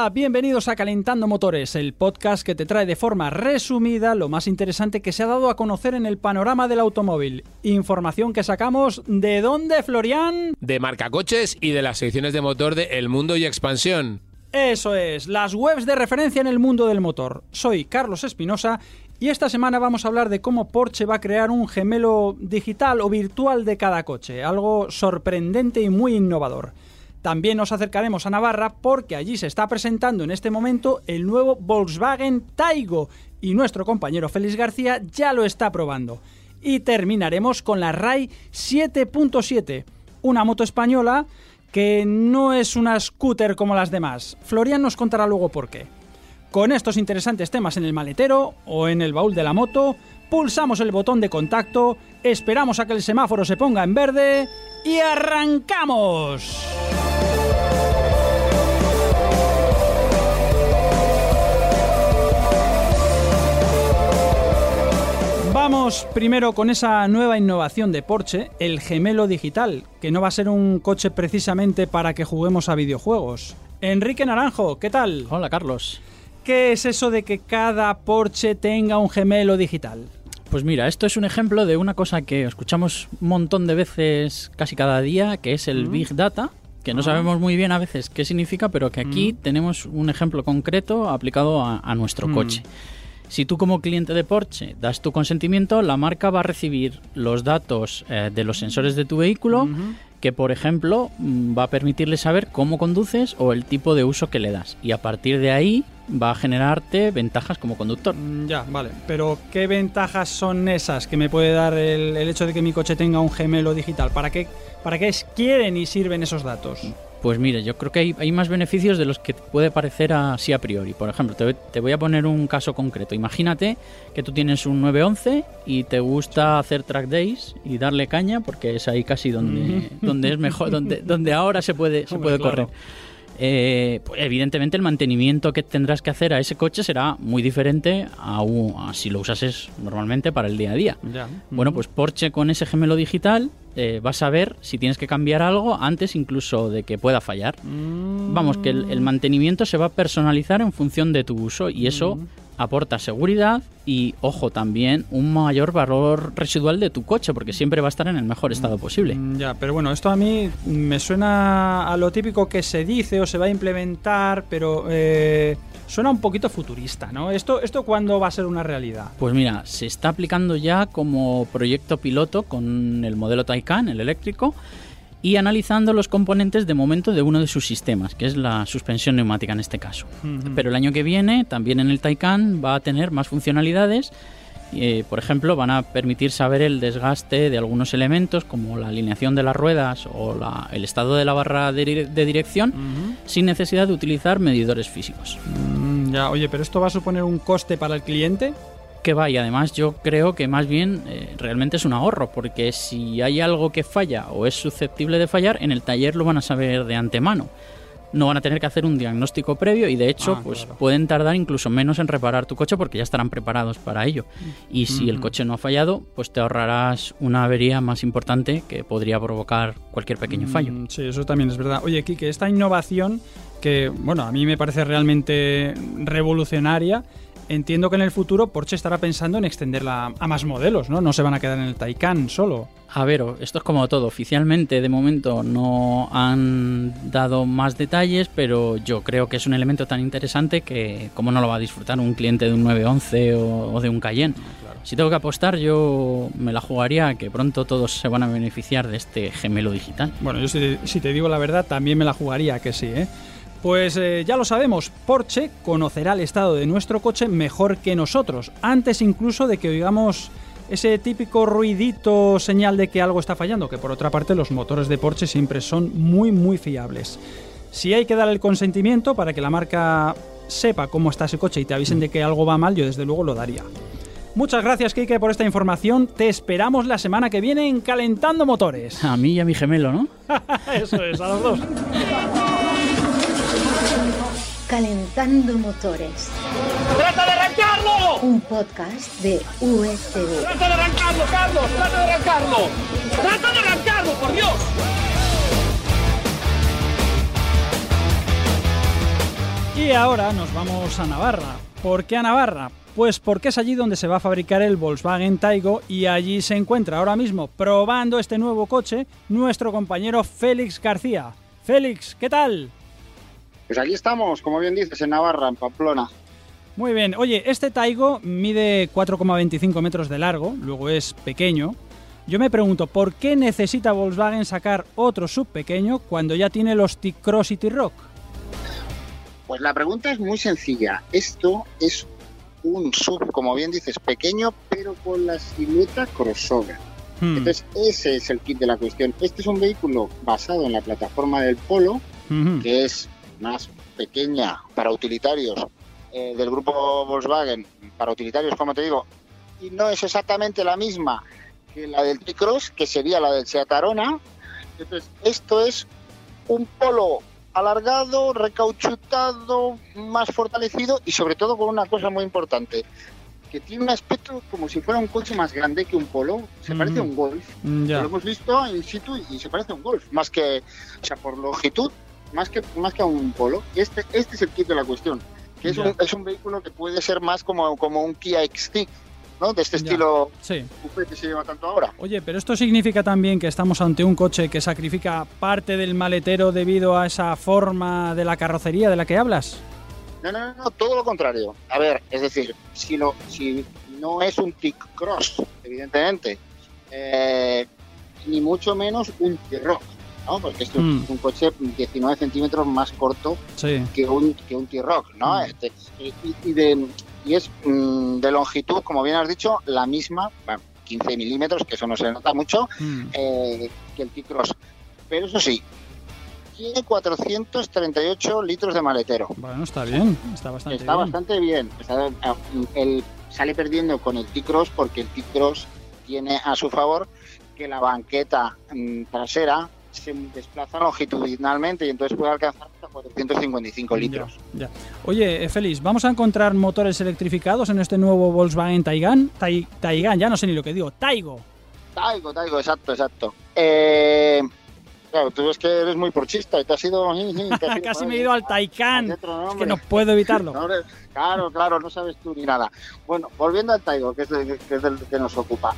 Hola, bienvenidos a Calentando Motores, el podcast que te trae de forma resumida lo más interesante que se ha dado a conocer en el panorama del automóvil. Información que sacamos de dónde, Florian? De marcacoches y de las secciones de motor de El Mundo y Expansión. Eso es, las webs de referencia en el mundo del motor. Soy Carlos Espinosa y esta semana vamos a hablar de cómo Porsche va a crear un gemelo digital o virtual de cada coche, algo sorprendente y muy innovador. También nos acercaremos a Navarra porque allí se está presentando en este momento el nuevo Volkswagen Taigo y nuestro compañero Félix García ya lo está probando. Y terminaremos con la RAI 7.7, una moto española que no es una scooter como las demás. Florian nos contará luego por qué. Con estos interesantes temas en el maletero o en el baúl de la moto, pulsamos el botón de contacto, esperamos a que el semáforo se ponga en verde y arrancamos. Vamos primero con esa nueva innovación de Porsche, el gemelo digital, que no va a ser un coche precisamente para que juguemos a videojuegos. Enrique Naranjo, ¿qué tal? Hola Carlos. ¿Qué es eso de que cada Porsche tenga un gemelo digital? Pues mira, esto es un ejemplo de una cosa que escuchamos un montón de veces casi cada día, que es el Mm. Big Data, que no Ah. sabemos muy bien a veces qué significa, pero que aquí Mm. tenemos un ejemplo concreto aplicado a, a nuestro Mm. coche. Si tú como cliente de Porsche das tu consentimiento, la marca va a recibir los datos eh, de los sensores de tu vehículo, que por ejemplo mm, va a permitirle saber cómo conduces o el tipo de uso que le das. Y a partir de ahí va a generarte ventajas como conductor. Mm, Ya, vale. Pero ¿qué ventajas son esas que me puede dar el, el hecho de que mi coche tenga un gemelo digital? ¿Para qué, ¿Para qué quieren y sirven esos datos? Pues mire, yo creo que hay, hay más beneficios de los que puede parecer así a priori. Por ejemplo, te, te voy a poner un caso concreto. Imagínate que tú tienes un 911 y te gusta hacer track days y darle caña porque es ahí casi donde, donde es mejor, donde, donde ahora se puede, se puede claro. Eh, pues evidentemente el mantenimiento que tendrás que hacer a ese coche será muy diferente a, si lo usases normalmente para el día a día. Ya. Bueno, pues Porsche con ese gemelo digital eh, vas a ver si tienes que cambiar algo antes incluso de que pueda fallar. Mm. Vamos, que el, el mantenimiento se va a personalizar en función de tu uso y eso Mm. Aporta seguridad y, ojo, también un mayor valor residual de tu coche porque siempre va a estar en el mejor estado posible. Mm, Ya, pero bueno, esto a mí me suena a lo típico que se dice o se va a implementar, pero eh, suena un poquito futurista, ¿no? ¿Esto, ¿Esto cuándo va a ser una realidad? Pues mira, se está aplicando ya como proyecto piloto con el modelo Taycan, el eléctrico, y analizando los componentes de momento de uno de sus sistemas, que es la suspensión neumática en este caso. Pero el año que viene, también en el Taycan, va a tener más funcionalidades. Eh, por ejemplo, van a permitir saber el desgaste de algunos elementos, como la alineación de las ruedas o la- el estado de la barra de, dire- de dirección, sin necesidad de utilizar medidores físicos. Mm, ya, oye, pero esto va a suponer un coste para el cliente. Que va, y además yo creo que más bien eh, realmente es un ahorro, porque si hay algo que falla o es susceptible de fallar, en el taller lo van a saber de antemano. No van a tener que hacer un diagnóstico previo y de hecho Ah, pues claro. pueden tardar incluso menos en reparar tu coche porque ya estarán preparados para ello. Y si el Ujú. coche no ha fallado, pues te ahorrarás una avería más importante que podría provocar cualquier pequeño fallo. Mm, Sí, eso también es verdad. Oye, Kike, esta innovación que, bueno, a mí me parece realmente revolucionaria, entiendo que en el futuro Porsche estará pensando en extenderla a más modelos, ¿no? No se van a quedar en el Taycan solo. A ver, esto es como todo. Oficialmente, de momento, no han dado más detalles, pero yo creo que es un elemento tan interesante que, ¿cómo no lo va a disfrutar un cliente de un 911 o, o de un Cayenne? Si tengo que apostar, yo me la jugaría a que pronto todos se van a beneficiar de este gemelo digital. Bueno, yo si, si te digo la verdad, también me la jugaría que sí, ¿eh? Pues eh, ya lo sabemos, Porsche conocerá el estado de nuestro coche mejor que nosotros, antes incluso de que oigamos ese típico ruidito señal de que algo está fallando, que por otra parte los motores de Porsche siempre son muy muy fiables. Si hay que dar el consentimiento para que la marca sepa cómo está ese coche y te avisen de que algo va mal, yo desde luego lo daría. Muchas gracias, Kike, por esta información. Te esperamos la semana que viene en Calentando Motores. A mí y a mi gemelo, ¿no? Eso es, a los dos. Calentando Motores. ¡Trata de arrancarlo! Un podcast de USV. ¡Trata de arrancarlo, Carlos! ¡Trata de arrancarlo! ¡Trata de arrancarlo, por Dios! Y ahora nos vamos a Navarra. ¿Por qué a Navarra? Pues porque es allí donde se va a fabricar el Volkswagen Taigo y allí se encuentra ahora mismo probando este nuevo coche nuestro compañero Félix García. Félix, ¿qué tal? Pues aquí estamos, como bien dices, en Navarra, en Pamplona. Muy bien. Oye, este Taigo mide 4,25 metros de largo, luego es pequeño. Yo me pregunto, ¿por qué necesita Volkswagen sacar otro sub pequeño cuando ya tiene los T-Cross y T-Rock? Pues la pregunta es muy sencilla. Esto es un sub, como bien dices, pequeño, pero con la silueta crossover. Hmm. Entonces, ese es el kit de la cuestión. Este es un vehículo basado en la plataforma del Polo, que es más pequeña para utilitarios eh, del grupo Volkswagen, para utilitarios, como te digo, y no es exactamente la misma que la del T-Cross, que sería la del Seat Arona. Entonces, esto es un Polo alargado, recauchutado, más fortalecido y sobre todo con una cosa muy importante, que tiene un aspecto como si fuera un coche más grande que un Polo, se parece a un Golf. Mm. Lo hemos visto in situ y se parece a un Golf, más que, o sea, por longitud, más que, más que a un Polo. Este, este es el kit de la cuestión, que es, un, es un vehículo que puede ser más como, como un Kia XT, ¿no? De este Ya. estilo Sí. coupé que se lleva tanto ahora. Oye, pero esto significa también que estamos ante un coche que sacrifica parte del maletero debido a esa forma de la carrocería de la que hablas. No, no, no, no, todo lo contrario. A ver, es decir, si, lo, si no es un T-Cross, evidentemente, eh, ni mucho menos un T-Rock, ¿no? Porque Mm. es un coche 19 centímetros más corto Sí. que un, que un T-Rock, ¿no? Mm. Este, y, y de, y es mm, de longitud, como bien has dicho, la misma, bueno, 15 milímetros, que eso no se nota mucho, Mm. eh, que el T-Cross. Pero eso sí, tiene 438 litros de maletero. Bueno, está bien, está bastante Está bien. bastante bien. Está- el, sale perdiendo con el T-Cross porque el T-Cross tiene a su favor que la banqueta mm, trasera se desplaza longitudinalmente y entonces puede alcanzar hasta 455 litros. Ya, ya. Oye, eh, Félix, ¿vamos a encontrar motores electrificados en este nuevo Volkswagen Taycan? Tai- Taycan, ya no sé ni lo que digo. Taigo. Taigo, Taigo, exacto, exacto. Eh, claro, tú ves que eres muy porchista y te has ido... te has ido Casi me he ido al Taycan. Es que no puedo evitarlo. No, claro, claro, no sabes tú ni nada. Bueno, volviendo al Taigo, que es, el, que es el que nos ocupa.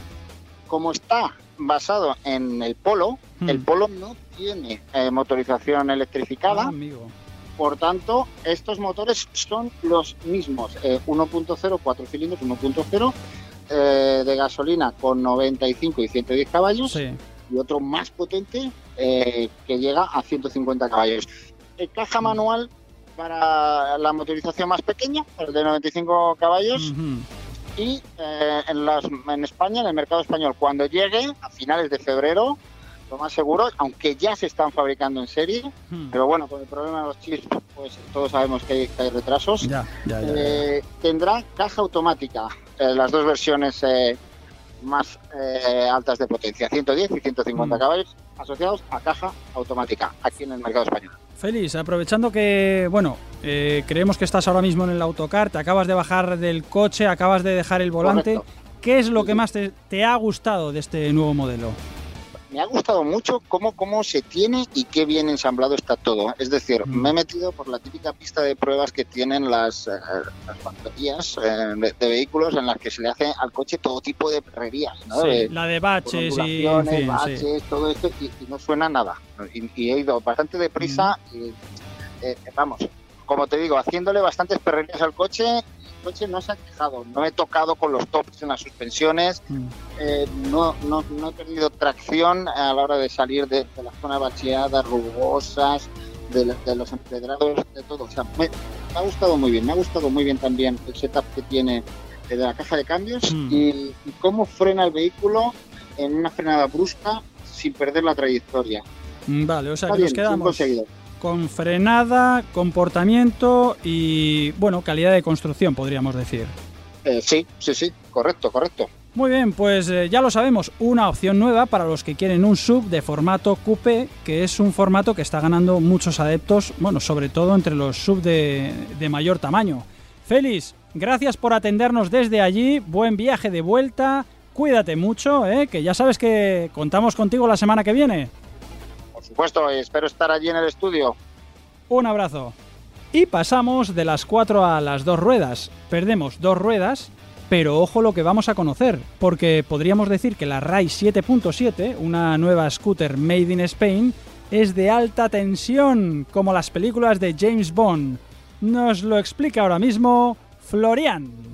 Como está basado en el Polo, Hmm. el Polo no tiene eh, motorización Ah, electrificada, amigo. por tanto, estos motores son los mismos. eh, 1.0, 4 cilindros, 1.0 eh, de gasolina con 95 y 110 caballos Sí. y otro más potente eh, que llega a 150 caballos. Eh, caja manual para la motorización más pequeña, el de 95 caballos. Y eh, en, las- en España, en el mercado español, cuando llegue a finales de febrero, lo más seguro, aunque ya se están fabricando en serie, Hmm. pero bueno, con el problema de los chips, pues todos sabemos que hay, que hay retrasos, Ya, ya, ya. ya. eh, tendrá caja automática, eh, las dos versiones eh, más eh, altas de potencia, 110 y 150 Mm. caballos, asociados a caja automática, aquí en el mercado español. Félix, aprovechando que, bueno, eh, creemos que estás ahora mismo en el autocar, te acabas de bajar del coche, acabas de dejar el volante. Correcto. ¿Qué es lo que más te, te ha gustado de este nuevo modelo? Me ha gustado mucho cómo, cómo se tiene y qué bien ensamblado está todo. Es decir, me he metido por la típica pista de pruebas que tienen las, eh, las factorías eh, de, de vehículos en las que se le hace al coche todo tipo de perrerías, ¿no? Sí, De- la de baches y, en sí. baches, todo esto, y, y no suena nada. Y, y he ido bastante deprisa Mm. y, eh, vamos, como te digo, haciéndole bastantes perrerías al coche, coche no se ha quejado, no he tocado con los tops en las suspensiones, Mm. eh, no, no, no he perdido tracción a la hora de salir de, de la zona bacheada, rugosas, de, de los empedrados, de todo. O sea, me, me ha gustado muy bien, me ha gustado muy bien también el setup que tiene eh, de la caja de cambios Mm. y, y cómo frena el vehículo en una frenada brusca sin perder la trayectoria. Mm, Vale, o sea Está que nos bien, bien quedamos. Con frenada, comportamiento y, bueno, calidad de construcción, podríamos decir. Eh, sí, sí, sí. correcto, correcto. Muy bien, pues eh, ya lo sabemos, una opción nueva para los que quieren un sub de formato coupé, que es un formato que está ganando muchos adeptos, bueno, sobre todo entre los sub de, de mayor tamaño. Félix, gracias por atendernos desde allí, buen viaje de vuelta, cuídate mucho, ¿eh? que ya sabes que contamos contigo la semana que viene. Supuesto, espero estar allí en el estudio. Un abrazo. Y pasamos de las cuatro a las dos ruedas. Perdemos dos ruedas, pero ojo lo que vamos a conocer, porque podríamos decir que la RAI 7.7, una nueva scooter made in Spain, es de alta tensión, como las películas de James Bond. Nos lo explica ahora mismo Florian.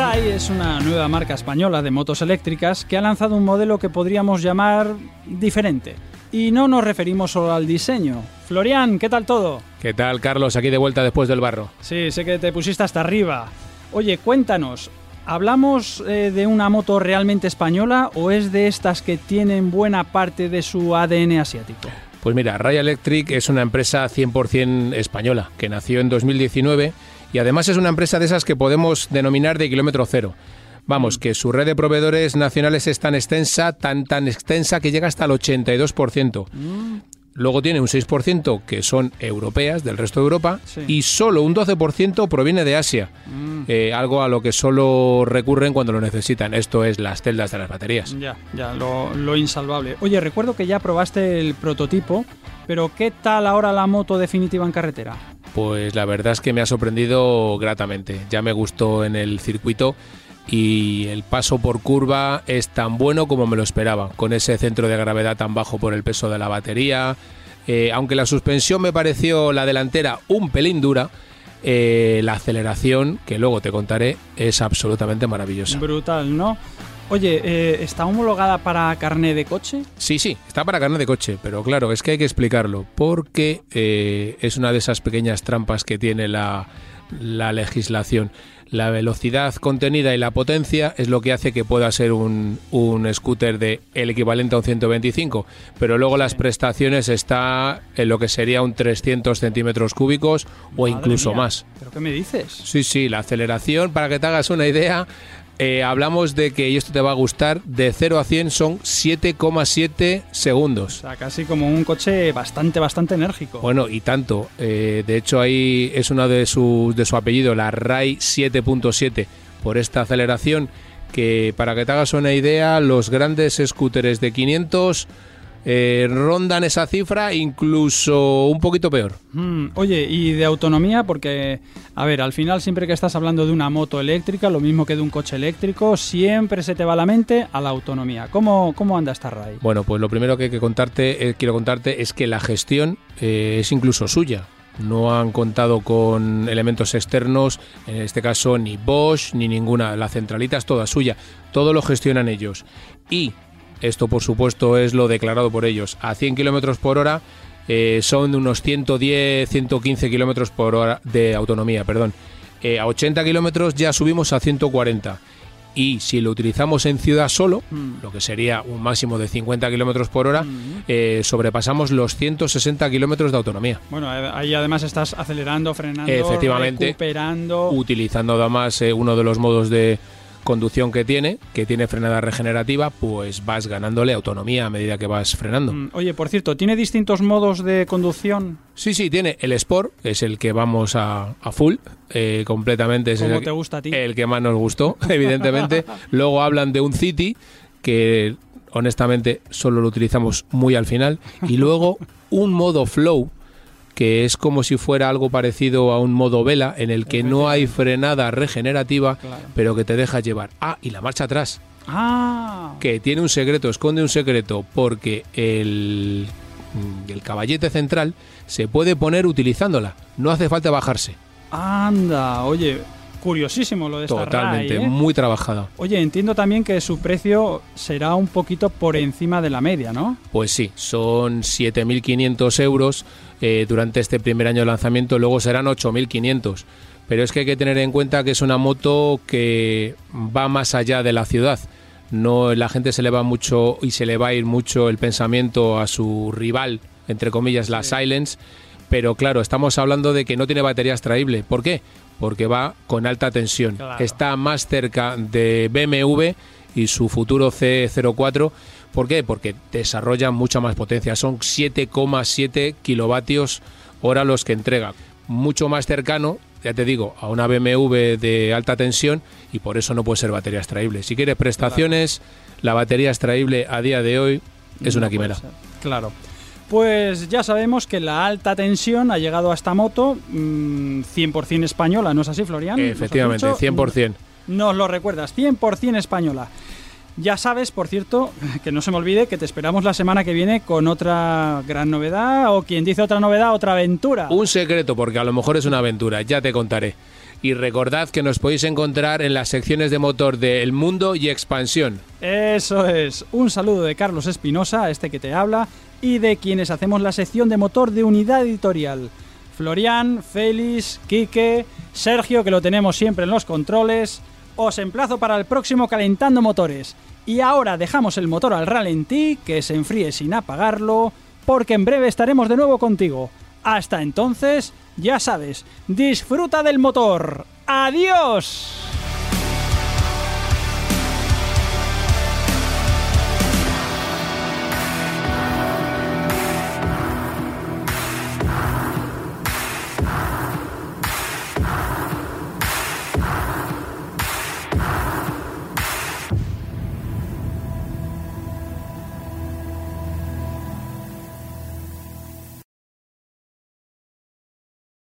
RAI es una nueva marca española de motos eléctricas que ha lanzado un modelo que podríamos llamar diferente. Y no nos referimos solo al diseño. Florian, ¿qué tal todo? ¿Qué tal, Carlos? Aquí de vuelta después del barro. Sí, sé que te pusiste hasta arriba. Oye, cuéntanos, ¿hablamos eh, de una moto realmente española o es de estas que tienen buena parte de su ADN asiático? Pues mira, Ray Electric es una empresa 100% española que nació en 2019 y además es una empresa de esas que podemos denominar de kilómetro cero. Vamos, que su red de proveedores nacionales es tan extensa, tan tan extensa que llega hasta el 82%. Luego tiene un 6% que son europeas, del resto de Europa, Sí. y solo un 12% proviene de Asia. Eh, algo a lo que solo recurren cuando lo necesitan. Esto es las celdas de las baterías. Ya, ya, lo, lo insalvable. Oye, recuerdo que ya probaste el prototipo, pero ¿qué tal ahora la moto definitiva en carretera? Pues la verdad es que me ha sorprendido gratamente. Ya me gustó en el circuito y el paso por curva es tan bueno como me lo esperaba, con ese centro de gravedad tan bajo por el peso de la batería. Eh, aunque la suspensión me pareció la delantera un pelín dura, eh, la aceleración, que luego te contaré, es absolutamente maravillosa. Brutal, ¿no? Oye, eh, ¿está homologada para carné de coche? Sí, sí, está para carne de coche, pero claro, es que hay que explicarlo, porque eh, es una de esas pequeñas trampas que tiene la, la legislación. La velocidad contenida y la potencia es lo que hace que pueda ser un, un scooter de el equivalente a un 125, pero luego las prestaciones está en lo que sería un 300 centímetros cúbicos o Madre incluso mía, más. ¿Pero qué me dices? Sí, sí, la aceleración, para que te hagas una idea, eh, hablamos de que, y esto te va a gustar, de 0 a 100 son 7,7 O segundos. sea, casi como un coche bastante, bastante enérgico. Bueno, y tanto. Eh, de hecho, ahí es uno de su, de su apellido, la RAI 7.7, por esta aceleración, que para que te hagas una idea, los grandes scooters de 500 eh, rondan esa cifra, incluso un poquito peor. Mm, oye, y de autonomía, porque, a ver, al final siempre que estás hablando de una moto eléctrica, lo mismo que de un coche eléctrico, siempre se te va la mente a la autonomía. ¿Cómo, cómo anda esta RAI? Bueno, pues lo primero que que contarte, eh, quiero contarte es que la gestión eh, es incluso suya. No han contado con elementos externos, en este caso ni Bosch ni ninguna. La centralita es toda suya. Todo lo gestionan ellos. Y esto, por supuesto, es lo declarado por ellos. A 100 kilómetros por hora eh, son unos 110, 115 kilómetros por hora de autonomía, perdón. Eh, a 80 kilómetros ya subimos a 140. Y si lo utilizamos en ciudad solo, Mm. lo que sería un máximo de 50 kilómetros por hora, eh, sobrepasamos los 160 kilómetros de autonomía. Bueno, eh, ahí además estás acelerando, frenando, Efectivamente. recuperando. Utilizando además uno de los modos de conducción que tiene, que tiene frenada regenerativa, pues vas ganándole autonomía a medida que vas frenando. Mm, Oye, por cierto, ¿tiene distintos modos de conducción? Sí, sí, tiene el Sport, que es el que vamos a, a full, eh, completamente. Es ¿Cómo el, te gusta a ti? el que más nos gustó, evidentemente. Luego hablan de un City, que honestamente solo lo utilizamos muy al final. Y luego un modo Flow, que es como si fuera algo parecido a un modo vela, en el que no hay frenada regenerativa, Claro. pero que te deja llevar. Ah, y la marcha atrás Ah, que tiene un secreto, esconde un secreto, porque el, el caballete central se puede poner utilizándola, no hace falta bajarse. anda, oye, curiosísimo lo de esta Totalmente, RAI, ¿eh? muy trabajada. Oye, entiendo también que su precio será un poquito por encima de la media, ¿no? Pues sí, son 7.500 euros eh, durante este primer año de lanzamiento, luego serán 8.500. Pero es que hay que tener en cuenta que es una moto que va más allá de la ciudad. no la gente se le va mucho y se le va a ir mucho el pensamiento a su rival, entre comillas, la Silence, pero claro, estamos hablando de que no tiene batería extraíble. ¿Por qué? Porque va con alta tensión. Claro. Está más cerca de BMW y su futuro C04. ¿Por qué? Porque desarrolla mucha más potencia. Son 7,7 kilovatios hora los que entrega. Mucho más cercano, ya te digo, a una BMW de alta tensión y por eso no puede ser batería extraíble. Si quieres prestaciones, la batería extraíble a día de hoy es una No quimera. Claro. Pues ya sabemos que la alta tensión ha llegado a esta moto mm, 100% española, ¿no es así, Florian? ¿Nos has Efectivamente, dicho? 100%. Nos lo recuerdas, 100% española. Ya sabes, por cierto, que no se me olvide que te esperamos la semana que viene con otra gran novedad o quien dice otra novedad, otra aventura. Un secreto, porque a lo mejor es una aventura, ya te contaré. Y recordad que nos podéis encontrar en las secciones de motor de El Mundo y Expansión. Eso es. Un saludo de Carlos Espinosa, este que te habla, y de quienes hacemos la sección de motor de unidad editorial. Florian, Félix, Quique, Sergio, que lo tenemos siempre en los controles. Os emplazo para el próximo Calentando Motores. Y ahora dejamos el motor al ralentí, que se enfríe sin apagarlo, porque en breve estaremos de nuevo contigo. Hasta entonces, ya sabes, disfruta del motor. ¡Adiós!